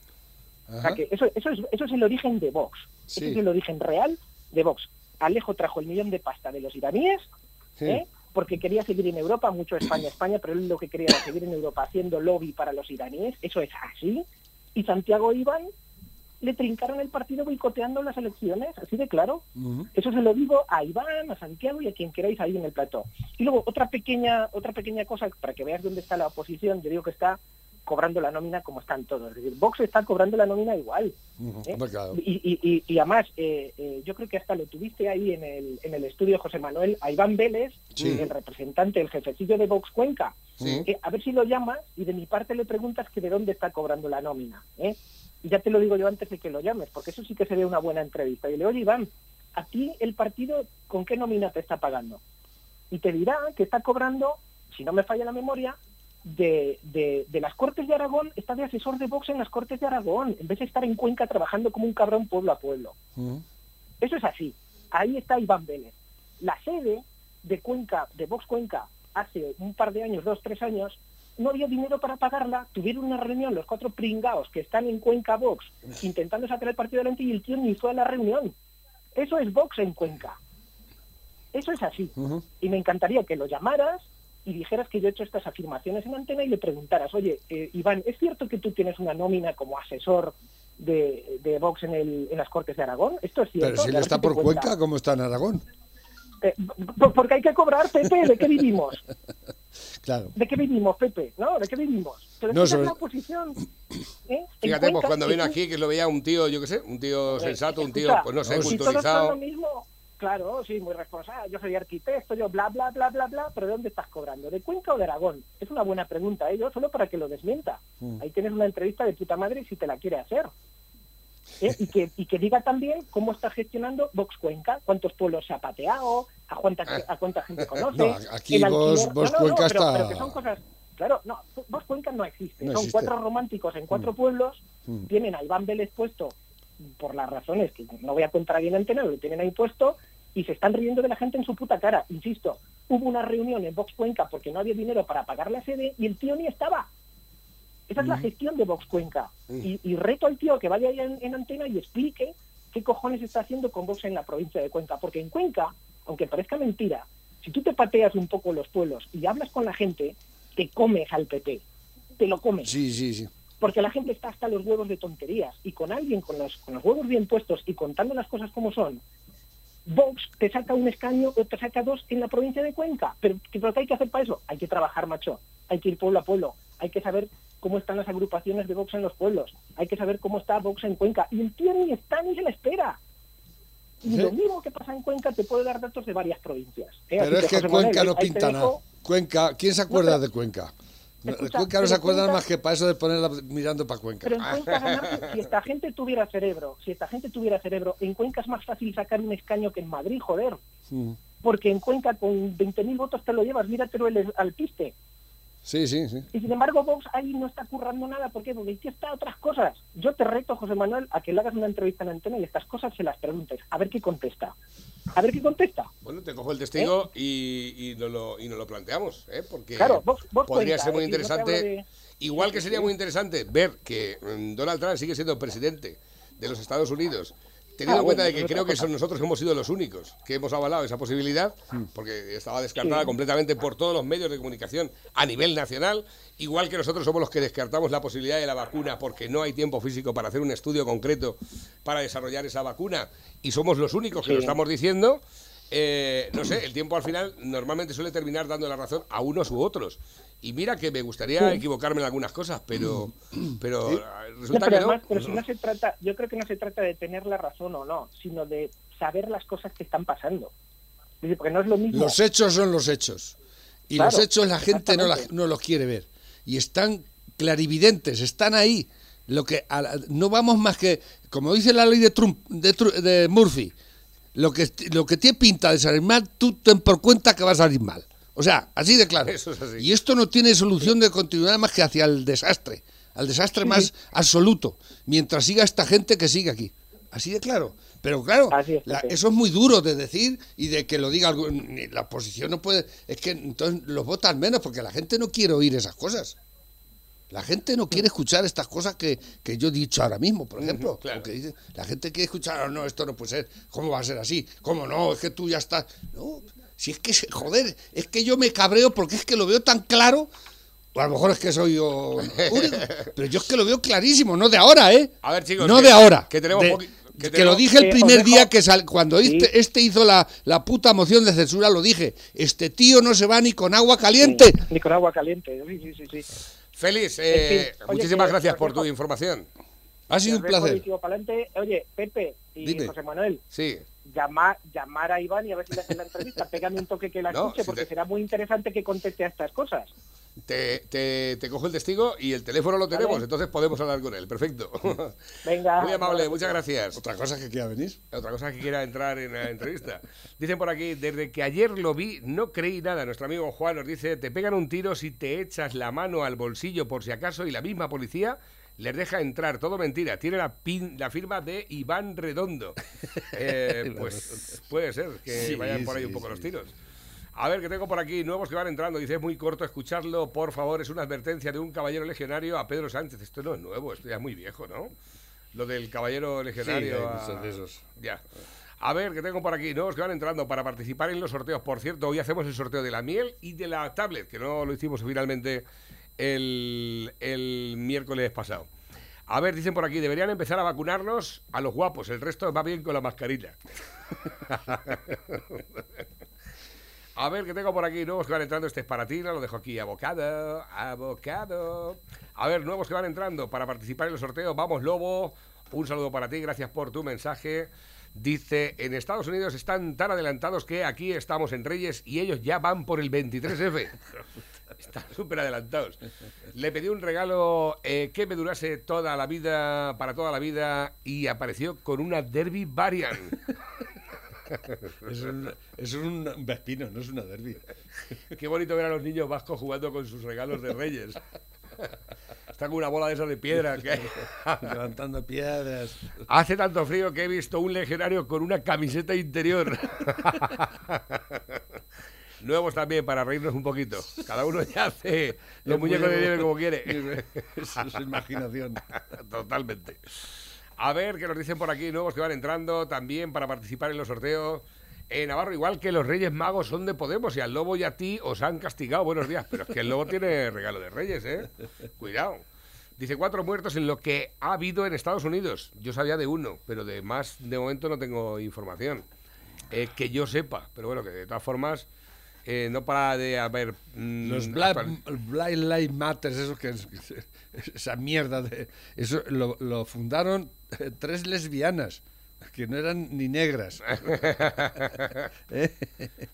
O sea que eso, eso, es, eso es el origen de Vox. Sí. Ese es el origen real de Vox. Alejo trajo el millón de pasta de los iraníes, Sí. ¿eh? porque quería seguir en Europa, mucho España, España, pero él lo que quería era seguir en Europa haciendo lobby para los iraníes. Eso es así. Y Santiago e Iván le trincaron el partido boicoteando las elecciones, así de claro. Eso se lo digo a Iván, a Santiago y a quien queráis ahí en el plató. Y luego otra pequeña, otra pequeña cosa para que veas dónde está la oposición. Yo digo que está cobrando la nómina como están todos. Es decir, Vox está cobrando la nómina igual. ¿eh? Claro. Y, y- y- y además, eh, eh, yo creo que hasta lo tuviste ahí en el, en el estudio, José Manuel, a Iván Vélez, Sí. el representante, el jefecillo de Vox Cuenca. Sí. Eh, a ver si lo llamas y de mi parte le preguntas que de dónde está cobrando la nómina. Ya te lo digo yo antes de que lo llames, porque eso sí que sería una buena entrevista. Y le oye, Iván, ¿a ti el partido con qué nómina te está pagando? Y te dirá que está cobrando, si no me falla la memoria, de, de, de las Cortes de Aragón, está de asesor de Vox en las Cortes de Aragón, en vez de estar en Cuenca trabajando como un cabrón pueblo a pueblo. Eso es así. Ahí está Iván Vélez. La sede de Cuenca, de Vox Cuenca, hace un par de años, dos, tres años, no había dinero para pagarla. Tuvieron una reunión los cuatro pringaos que están en Cuenca Vox intentando sacar el partido adelante y el tío ni fue a la reunión. Eso es Vox en Cuenca. Eso es así. Y me encantaría que lo llamaras y dijeras que yo he hecho estas afirmaciones en antena y le preguntaras, oye, eh, Iván, ¿es cierto que tú tienes una nómina como asesor de, de Vox en, el, en las Cortes de Aragón? ¿Esto es cierto? Pero si él está por. Cuenca, ¿cómo está en Aragón? Eh, porque hay que cobrar, Pepe, ¿de qué vivimos? (laughs) Claro. ¿De qué vivimos, Pepe? ¿No? ¿De qué vivimos? Pero No, esa sobre- es la oposición. ¿eh? Fíjate, pues cuando vino aquí, que lo veía un tío, yo qué sé, un tío sensato, un tío, pues no sé, si todos son culturizado. lo mismo, claro, sí, muy responsable, yo soy arquitecto, yo bla, bla, bla, bla, bla, pero ¿de dónde estás cobrando? ¿De Cuenca o de Aragón? Es una buena pregunta, ¿eh? Yo solo para que lo desmienta. Mm. Ahí tienes una entrevista de puta madre si te la quiere hacer. ¿Eh? Y, que, y que diga también cómo está gestionando Vox Cuenca, cuántos pueblos se ha pateado, a cuánta, a cuánta gente (laughs) conoce. No, aquí Vox- Vox no, no, Cuenca pero, está- pero que son cosas... Claro, no, Vox Cuenca no existe. Son existe. cuatro románticos en cuatro pueblos, Mm. tienen a Iván Vélez puesto por las razones que no voy a contar aquí en antena, lo tienen ahí puesto y se están riendo de la gente en su puta cara. Insisto, hubo una reunión en Vox Cuenca porque no había dinero para pagar la sede y el tío ni estaba. Esa es la gestión de Vox Cuenca. Y, y reto al tío que vaya ahí en, en antena y explique qué cojones está haciendo con Vox en la provincia de Cuenca. Porque en Cuenca, aunque parezca mentira, si tú te pateas un poco los pueblos y hablas con la gente, te comes al PP. Te lo comes Sí, sí, sí. porque la gente está hasta los huevos de tonterías y con alguien con los, con los huevos bien puestos y contando las cosas como son, Vox te saca un escaño o te saca dos en la provincia de Cuenca. Pero, ¿qué- pero ¿qué hay que hacer para eso? Hay que trabajar, macho. Hay que ir pueblo a pueblo. Hay que saber cómo están las agrupaciones de Vox en los pueblos. Hay que saber cómo está Vox en Cuenca. Y el tío ni está ni se le espera. Y Sí. lo mismo que pasa en Cuenca te puede dar datos de varias provincias. ¿eh? Así Pero es que Cuenca no pinta dejo- nada. Cuenca, ¿quién se acuerda pero- de Cuenca? Escucha, Cuenca no se pero acuerda Cuenca- más que para eso de ponerla mirando para Cuenca. Pero en Cuenca ganarse, (laughs) si esta gente tuviera cerebro, si esta gente tuviera cerebro, en Cuenca es más fácil sacar un escaño que en Madrid, joder. Porque en Cuenca con 20.000 votos te lo llevas, míratelo el, al piste. Sí, sí, sí. Y sin embargo Vox ahí no está currando nada, ¿por qué? Porque está otras cosas. Yo te reto, José Manuel, a que le hagas una entrevista en antena y estas cosas se las preguntes, a ver qué contesta. A ver qué contesta. Bueno, te cojo el testigo y, y, nos lo, y nos lo planteamos, ¿eh? porque Claro, vos podría cuenta, ser muy no te interesante. de- Igual que sería muy interesante ver que mm, Donald Trump sigue siendo presidente de los Estados Unidos, teniendo Ah, en cuenta bueno, de que creo que son nosotros que hemos sido los únicos que hemos avalado esa posibilidad, porque estaba descartada Sí. completamente por todos los medios de comunicación a nivel nacional, igual que nosotros somos los que descartamos la posibilidad de la vacuna porque no hay tiempo físico para hacer un estudio concreto para desarrollar esa vacuna y somos los únicos que lo estamos diciendo. eh, no sé, el tiempo al final normalmente suele terminar dando la razón a unos u otros. Y mira que me gustaría equivocarme en algunas cosas, pero, (clears throat) pero eh, No, resulta pero que no. además, pero si no se trata, yo creo que no se trata de tener la razón o no, sino de saber las cosas que están pasando. Porque no es lo mismo. Los hechos son los hechos. Y Claro, los hechos la gente no, la- no los quiere ver. Y están clarividentes, están ahí. Lo que a la- no vamos más que, como dice la ley de Trump, de, de Murphy, lo que, lo que tiene pinta de salir mal, tú ten por cuenta que va a salir mal. O sea, así de claro. Eso es así. Y esto no tiene solución de continuidad más que hacia el desastre, al desastre más absoluto, mientras siga esta gente que sigue aquí. Así de claro. Pero claro, es, la- eso es muy duro de decir y de que lo diga algún- la oposición no puede, es que entonces los votan menos porque la gente no quiere oír esas cosas. La gente no quiere escuchar estas cosas que, que yo he dicho ahora mismo, por ejemplo. claro. Porque dice- la gente quiere escuchar, "Oh, no, esto no puede ser, ¿cómo va a ser así? ¿Cómo no? Es que tú ya estás... No, si es que, se- joder, es que yo me cabreo porque es que lo veo tan claro, o a lo mejor es que soy yo único, (laughs) pero yo es que lo veo clarísimo, no de ahora, ¿eh? A ver, chicos, No que- de ahora. que tenemos de- poqui- que que tenemos- lo dije el Eh, primer día que sal, cuando Sí. este, este hizo la, la puta moción de censura, lo dije. Este tío no se va ni con agua caliente. Ni con agua caliente. Sí, sí, sí. sí. Félix, En eh, oye, muchísimas gracias por tu información. Ha sido un placer. Oye, Pepe y Dime. José Manuel, Sí. Llamar, llamar a Iván y a ver si le hacen la entrevista. (laughs) Pégame un toque que la No, escuche, si porque te- será muy interesante que conteste a estas cosas. Te, te, te cojo el testigo y el teléfono lo tenemos, Vale. entonces podemos hablar con él. Perfecto. (laughs) Venga. Muy amable, muchas gracias. Otra cosa que quiera venir. Otra cosa que quiera entrar en la entrevista. Dicen por aquí, desde que ayer lo vi, no creí nada. Nuestro amigo Juan nos dice, te pegan un tiro si te echas la mano al bolsillo por si acaso y la misma policía les deja entrar. Todo mentira. Tiene la, pin- la firma de Iván Redondo. (laughs) Eh, pues puede ser que Sí, vayan por ahí sí, un poco sí. los tiros. A ver, que tengo por aquí nuevos que van entrando. Dice, es muy corto escucharlo, por favor. Es una advertencia de un caballero legionario a Pedro Sánchez. Esto no es nuevo, esto ya es muy viejo, ¿no? Lo del caballero legionario. a- de esos. Ya. A ver, que tengo por aquí nuevos que van entrando para participar en los sorteos. Por cierto, hoy hacemos el sorteo de la miel y de la tablet, que no lo hicimos finalmente el, miércoles pasado. A ver, dicen por aquí, deberían empezar a vacunarnos a los guapos, el resto va bien con la mascarilla. (laughs) A ver, que tengo por aquí nuevos que van entrando. Este es para ti, lo dejo aquí. Abocado, abocado. A ver, nuevos que van entrando para participar en el sorteo. Vamos, Lobo. Un saludo para ti, gracias por tu mensaje. Dice, en Estados Unidos están tan adelantados que aquí estamos en Reyes y ellos ya van por el 23F. (laughs) (laughs) Están súper adelantados. Le pedí un regalo eh, que me durase toda la vida, para toda la vida, y apareció con una Derby Variant. (laughs) Es un, es un vespino, no es una derby. Qué bonito ver a los niños vascos jugando con sus regalos de reyes. Está con una bola de esas de piedra. que- (laughs) Levantando piedras. Hace tanto frío que he visto un legionario con una camiseta interior. Nuevos también para reírnos un poquito. Cada uno ya hace (laughs) los Es muñecos de nieve como quiere. Es su imaginación. (laughs) Totalmente. A ver, que nos dicen por aquí nuevos que van entrando también para participar en los sorteos. En Navarro, igual que los Reyes Magos son de Podemos y al Lobo y a ti os han castigado. Buenos días. Pero es que el Lobo tiene regalo de Reyes, ¿eh? Cuidado. Dice cuatro muertos en lo que ha habido en Estados Unidos. Yo sabía de uno, pero de más de momento no tengo información. Eh, que yo sepa. Pero bueno, que de todas formas eh, no para de haber... mm, Los Black, Black Lives Matter, esos que (laughs) esa mierda de eso lo, lo fundaron eh, tres lesbianas que no eran ni negras. (laughs)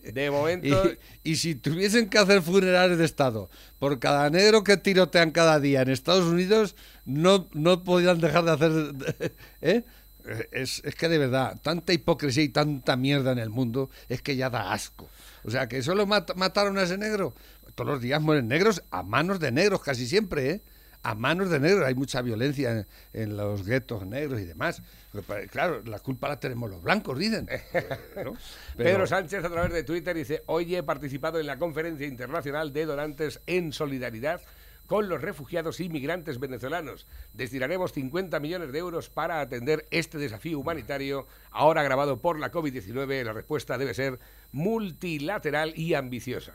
De momento... Y, y si tuviesen que hacer funerales de Estado por cada negro que tirotean cada día en Estados Unidos, no, no podían dejar de hacer... (laughs) ¿eh? Es, es que de verdad, tanta hipocresía y tanta mierda en el mundo es que ya da asco. O sea, que solo mat- mataron a ese negro. Todos los días mueren negros a manos de negros, casi siempre, ¿eh? A manos de negros. Hay mucha violencia en, en los guetos negros y demás. Claro, la culpa la tenemos los blancos, dicen. (laughs) ¿no? Pero- Pedro Sánchez a través de Twitter dice, hoy he participado en la conferencia internacional de donantes en solidaridad con los refugiados y migrantes venezolanos. Destinaremos 50 millones de euros para atender este desafío humanitario, ahora agravado por la COVID-19. La respuesta debe ser multilateral y ambiciosa.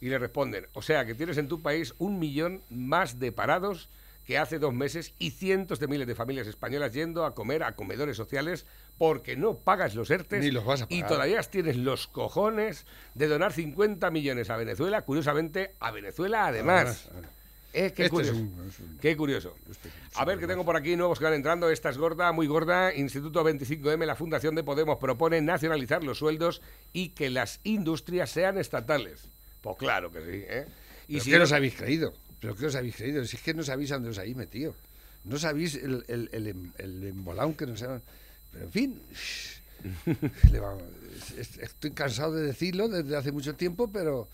Y le responden, o sea que tienes en tu país un millón más de parados que hace dos meses y cientos de miles de familias españolas yendo a comer a comedores sociales porque no pagas los ERTES Ni los vas a y todavía tienes los cojones de donar 50 millones a Venezuela, curiosamente a Venezuela además. Eh, qué, Este es curioso. un- es un- qué curioso. A ver, que tengo por aquí nuevos que van entrando. Esta es gorda, muy gorda. Instituto 25M, la Fundación de Podemos propone nacionalizar los sueldos y que las industrias sean estatales. Pues claro que sí, ¿eh? Y ¿Pero si qué no- os habéis creído? ¿Pero qué os habéis creído? Si es que no sabéis a dónde os habéis metido. No sabéis el, el, el, em- el embolado que nos han... Pero en fin, (laughs) Estoy cansado de decirlo desde hace mucho tiempo, pero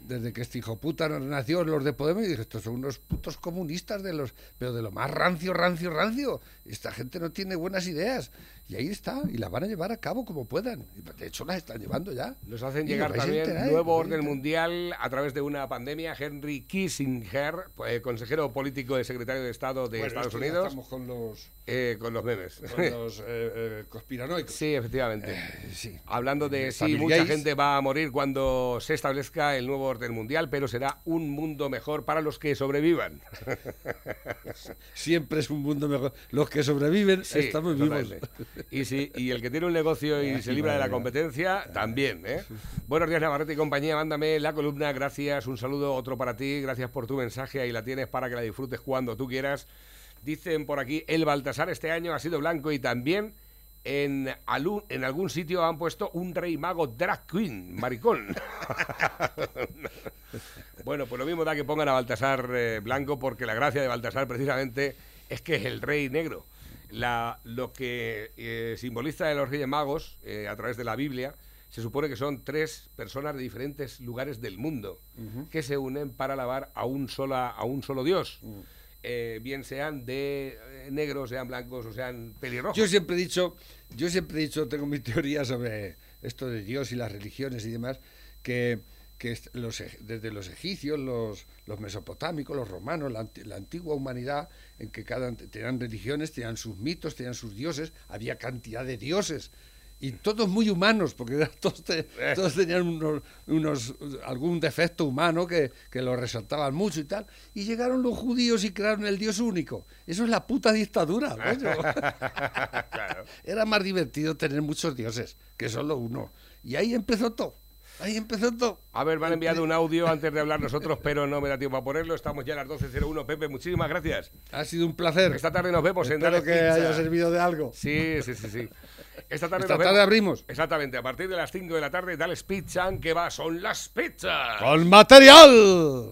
desde que este hijo puta nació los de Podemos, y dije, estos son unos putos comunistas de los, pero de lo más rancio, rancio, rancio. Esta gente no tiene buenas ideas. Y ahí está, y las van a llevar a cabo como puedan. Y De hecho, las están llevando ya. Nos hacen Y llegar también enterar, nuevo orden mundial a través de una pandemia. Henry Kissinger, pues, consejero político y secretario de Estado de Bueno, Estados Unidos, Estamos con los, eh, con los memes. con los eh, eh, conspiranoicos. sí, efectivamente. Eh, sí. Hablando de sí, mucha gente va a morir cuando se establezca el nuevo orden mundial, pero será un mundo mejor para los que sobrevivan. (laughs) Siempre es un mundo mejor. Los que sobreviven Sí, estamos vivos. totalmente. Y, si, y el que tiene un negocio y se libra de la competencia, también. ¿eh? Buenos días, Navarrete y compañía. Mándame la columna. Gracias. Un saludo, otro para ti. Gracias por tu mensaje. Ahí la tienes para que la disfrutes cuando tú quieras. Dicen por aquí, el Baltasar este año ha sido blanco y también en, algún- en algún sitio han puesto un rey mago drag queen, maricón. (laughs) bueno, pues lo mismo da que pongan a Baltasar eh, blanco porque la gracia de Baltasar precisamente es que es el rey negro. La, lo que eh, simboliza a los Reyes Magos eh, a través de la Biblia se supone que son tres personas de diferentes lugares del mundo que se unen para alabar a un, sola, a un solo Dios. Eh, bien sean de negros, sean blancos o sean pelirrojos. Yo siempre he dicho, yo siempre he dicho, tengo mi (laughs) teoría sobre esto de Dios y las religiones y demás, que, que los, eg- desde los egipcios, los, los mesopotámicos, los romanos, la, anti- la antigua humanidad, en que cada tenían religiones, tenían sus mitos, tenían sus dioses, había cantidad de dioses. Y todos muy humanos, porque (laughs) todos, te- todos tenían unos, unos- algún defecto humano que, que lo resaltaban mucho y tal. Y llegaron los judíos y crearon el Dios único. Eso es la puta dictadura, coño. (laughs) (laughs) Claro. Era más divertido tener muchos dioses que solo uno. Y ahí empezó todo. Ahí empezó todo. A ver, me han enviado un audio antes de hablar nosotros, pero no me da tiempo a ponerlo. Estamos ya a las 12.01. Pepe, muchísimas gracias. Ha sido un placer. Esta tarde nos vemos en Espero Dale que Pizza. haya servido de algo. Sí, sí, sí, sí. Esta tarde, Esta nos tarde vemos- abrimos. Exactamente, a partir de las 5 de la tarde, Dale Pizza, que va, son las pizzas. Con material.